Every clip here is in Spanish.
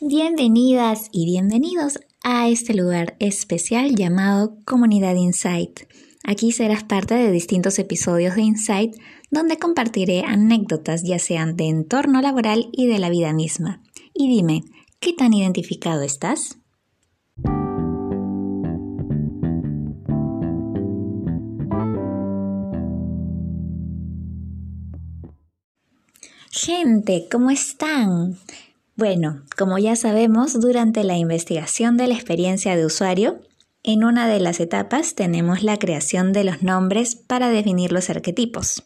Bienvenidas y bienvenidos a este lugar especial llamado Comunidad Insight. Aquí serás parte de distintos episodios de Insight donde compartiré anécdotas ya sean de entorno laboral y de la vida misma. Y dime, ¿qué tan identificado estás? Gente, ¿cómo están? Bueno, como ya sabemos, durante la investigación de la experiencia de usuario, en una de las etapas tenemos la creación de los nombres para definir los arquetipos,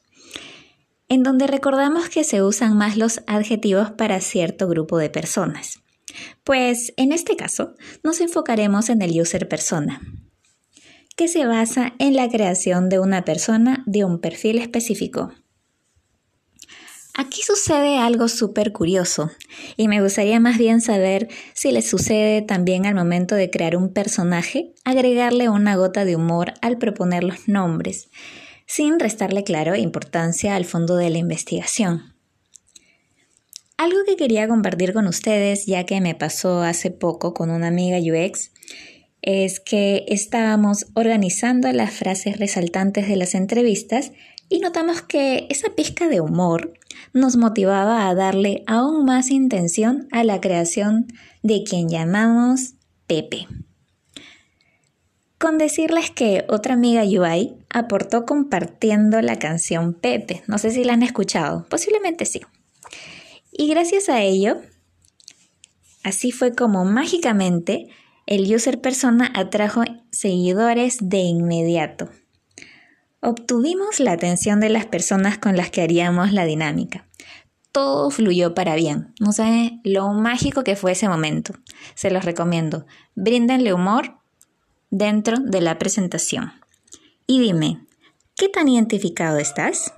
en donde recordamos que se usan más los adjetivos para cierto grupo de personas. Pues en este caso nos enfocaremos en el user persona, que se basa en la creación de una persona de un perfil específico. Aquí sucede algo súper curioso y me gustaría más bien saber si le sucede también al momento de crear un personaje, agregarle una gota de humor al proponer los nombres, sin restarle claro importancia al fondo de la investigación. Algo que quería compartir con ustedes, ya que me pasó hace poco con una amiga UX, es que estábamos organizando las frases resaltantes de las entrevistas y notamos que esa pizca de humor nos motivaba a darle aún más intención a la creación de quien llamamos Pepe. Con decirles que otra amiga UI aportó compartiendo la canción Pepe. No sé si la han escuchado, posiblemente sí. Y gracias a ello, así fue como mágicamente el user persona atrajo seguidores de inmediato obtuvimos la atención de las personas con las que haríamos la dinámica. Todo fluyó para bien. No saben lo mágico que fue ese momento. Se los recomiendo. Bríndenle humor dentro de la presentación. Y dime, ¿qué tan identificado estás?